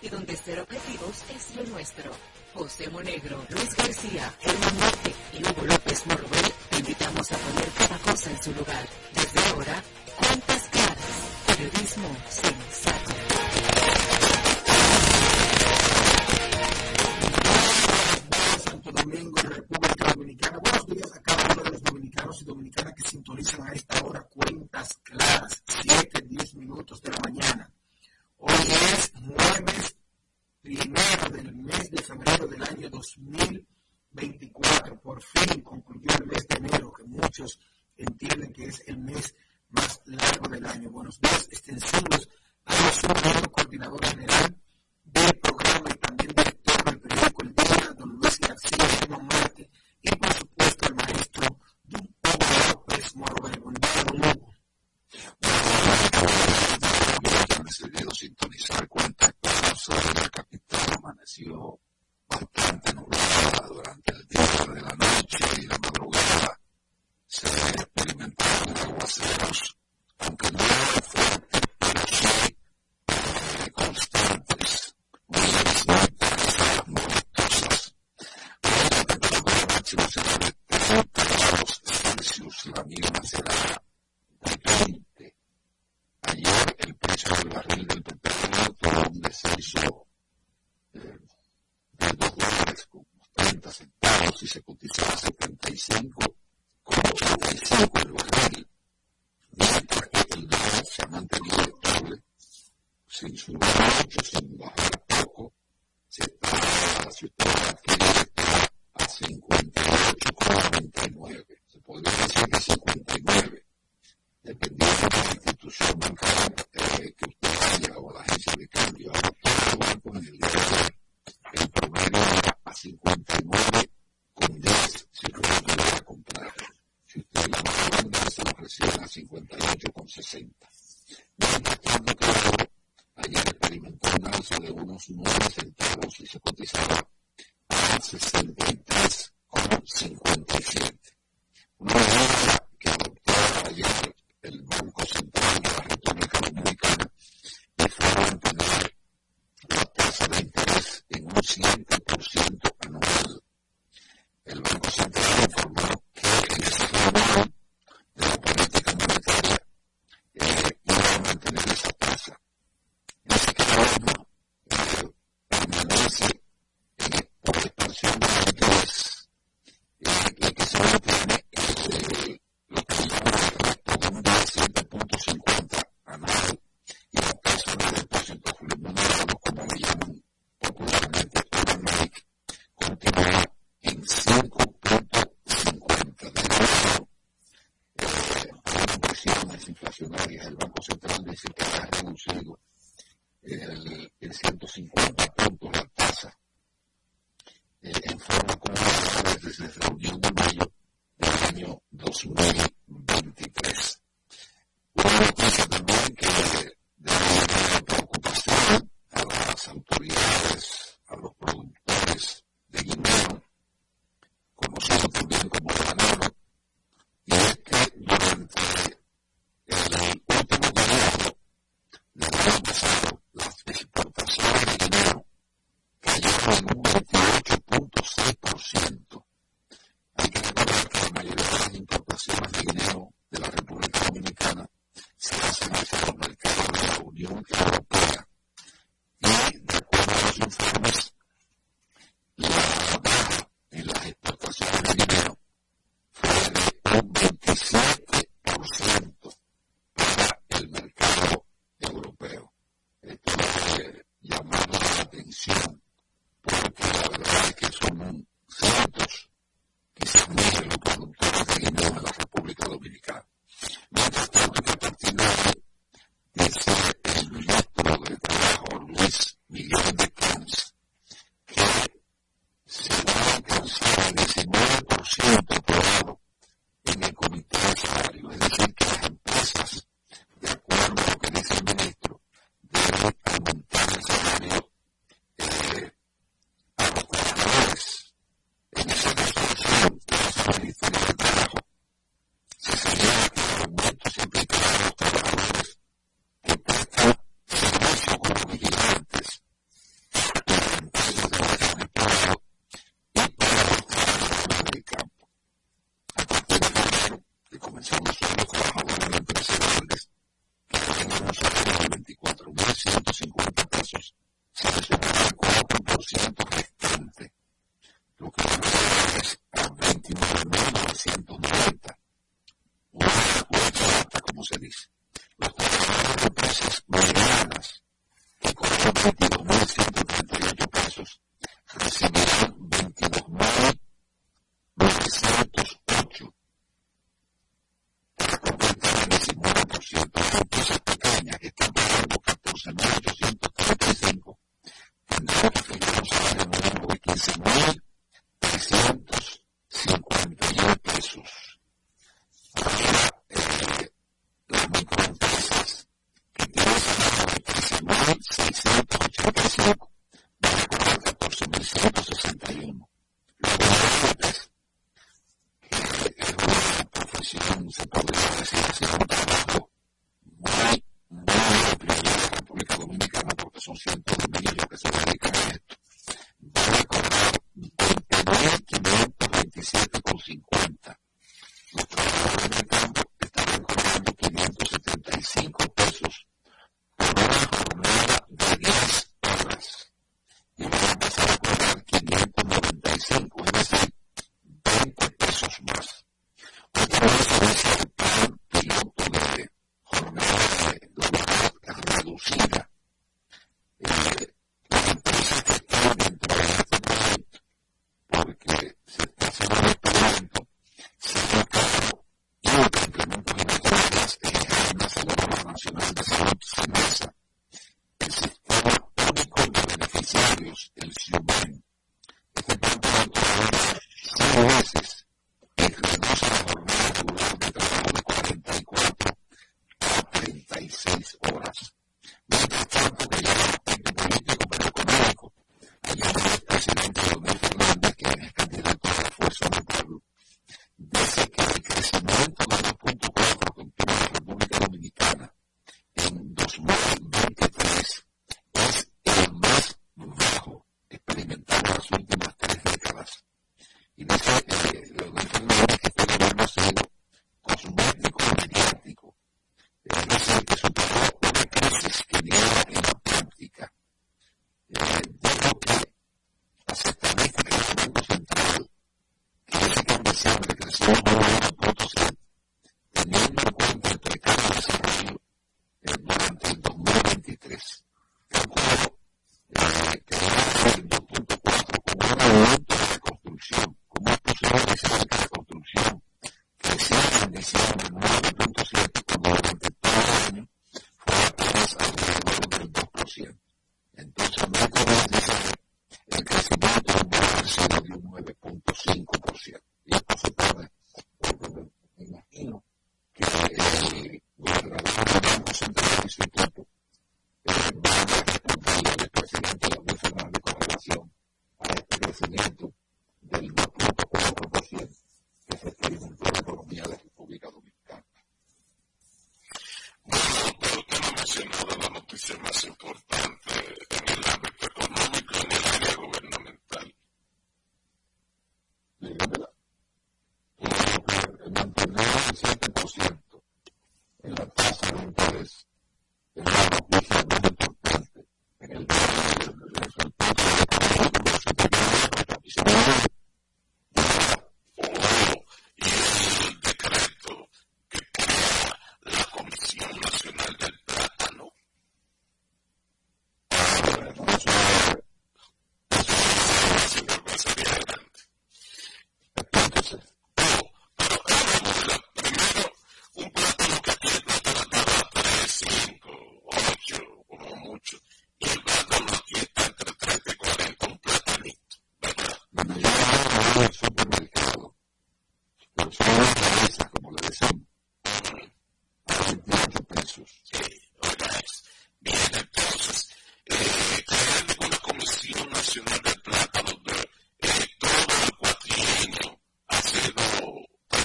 y donde ser objetivos es lo nuestro. José Monegro, Luis García, Germán Márquez y Hugo López. del mes de febrero del año 2024. Por fin concluyó el mes de enero, que muchos entienden que es el mes más largo del año. Buenos días, extensivos. Ana Zurdo, coordinadora general del programa y también director del periódico El Día, don Luis García, Germán Marte, y por supuesto, censurar mucho, sin bajar poco, se está, si usted está a 58,99. Se podría decir que 58.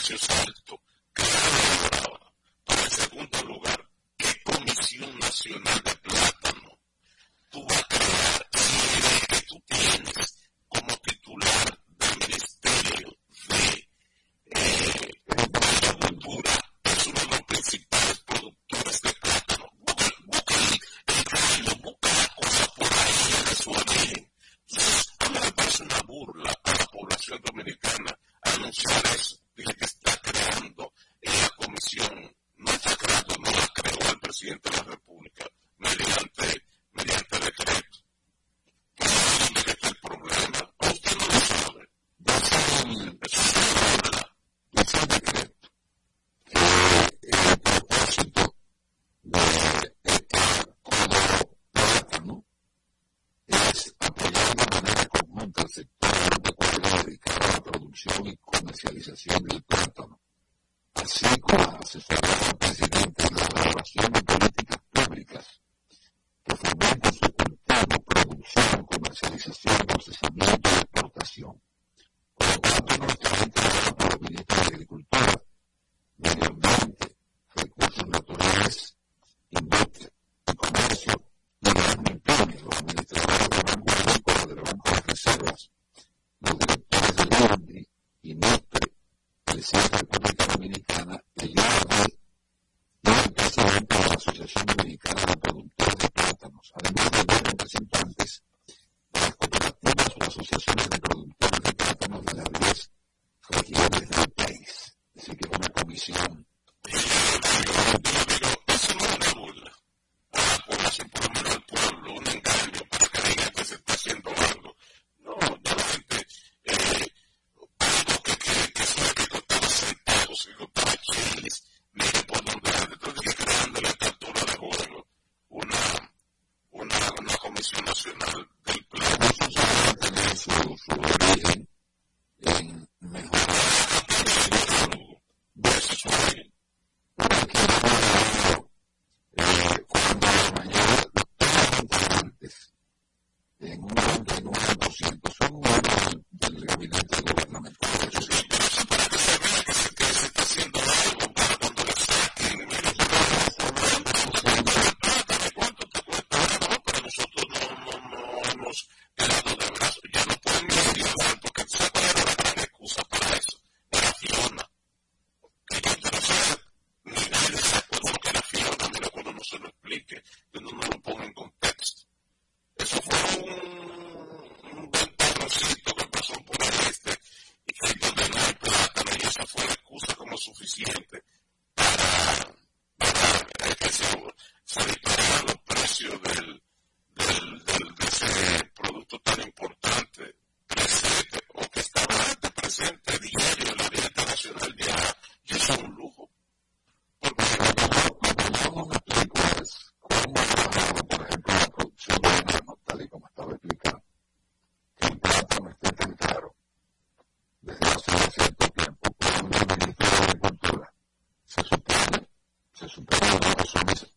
precio salto cada vez para el segundo lugar, ¿qué Comisión Nacional de something. service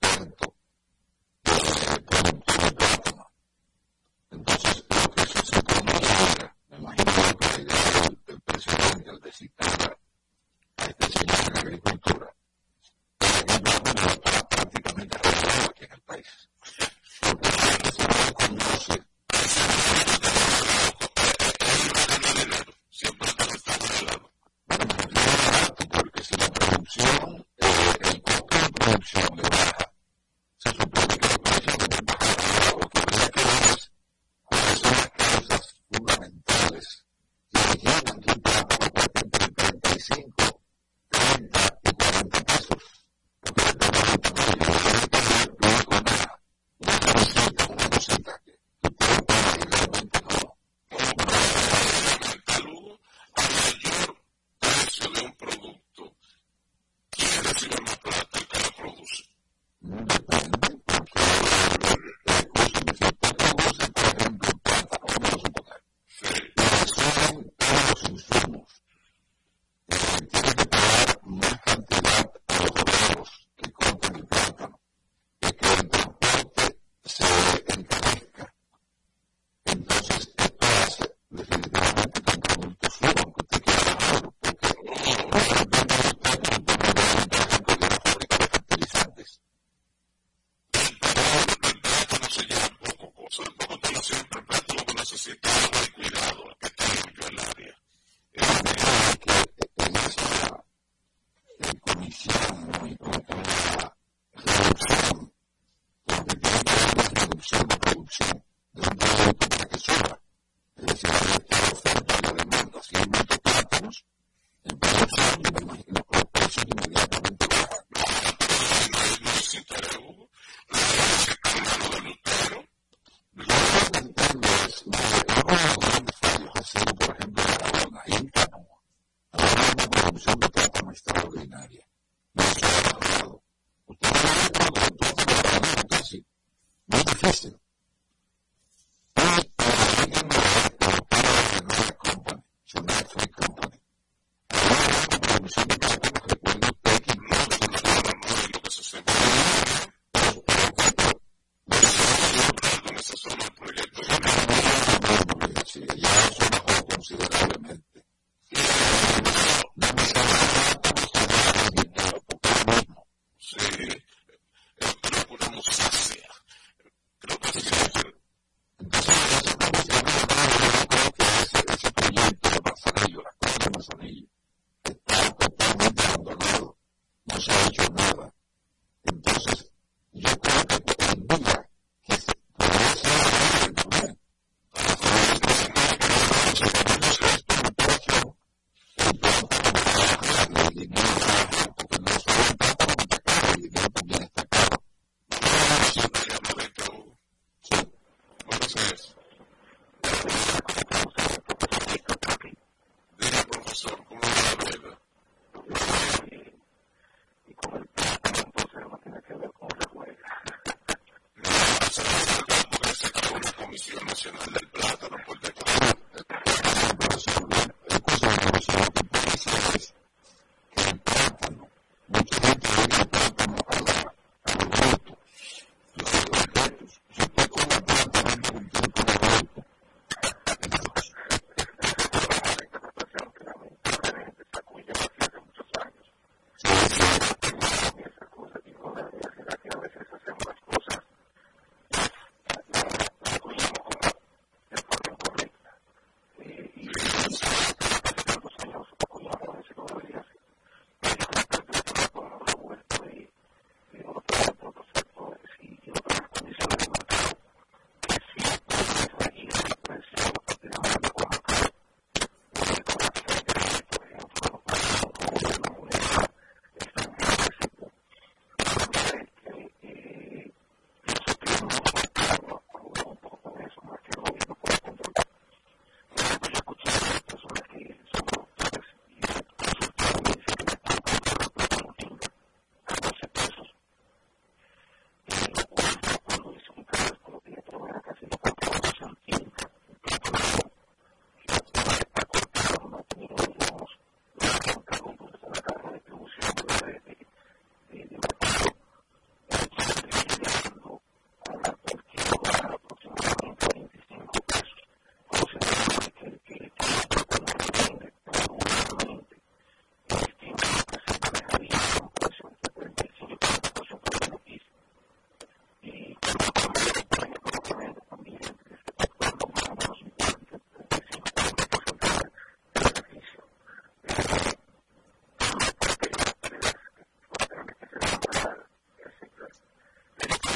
not a are the company, it's a company. And they have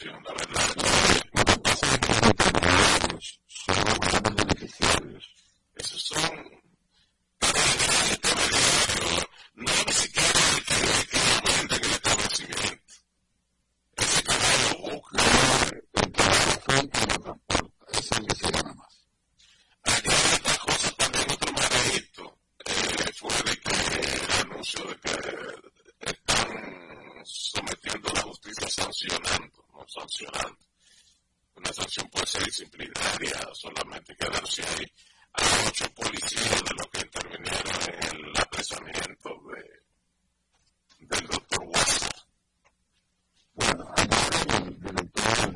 situación. La verdad es que lo que pasa es que los intermediarios son los grandes beneficiarios. Esos son no ni siquiera el que, la el que aumenta el establecimiento. Ese que lo busca, el que lo y lo transporta, es el que se gana más. Aquí hay estas cosas también otro mareito, eh, fue de que el anuncio de que están sometiendo a la justicia sancionando sancionando. Una sanción puede ser disciplinaria, solamente quedarse ahí. Hay ocho policías de los que intervinieron en el apresamiento de, del doctor Guasa. Bueno, hay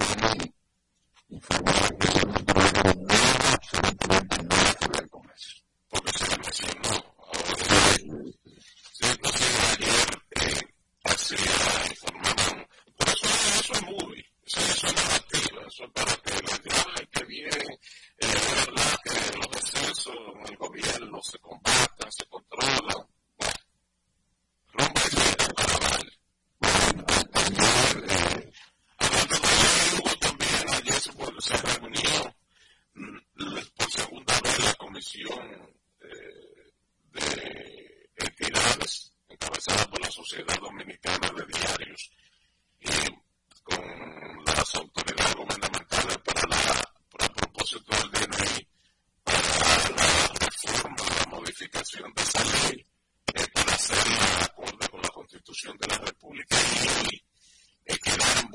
de esa ley eh, para hacerla acorde con la Constitución de la República y, y eh, quedar en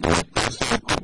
thank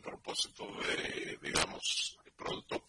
propósito de, digamos, productos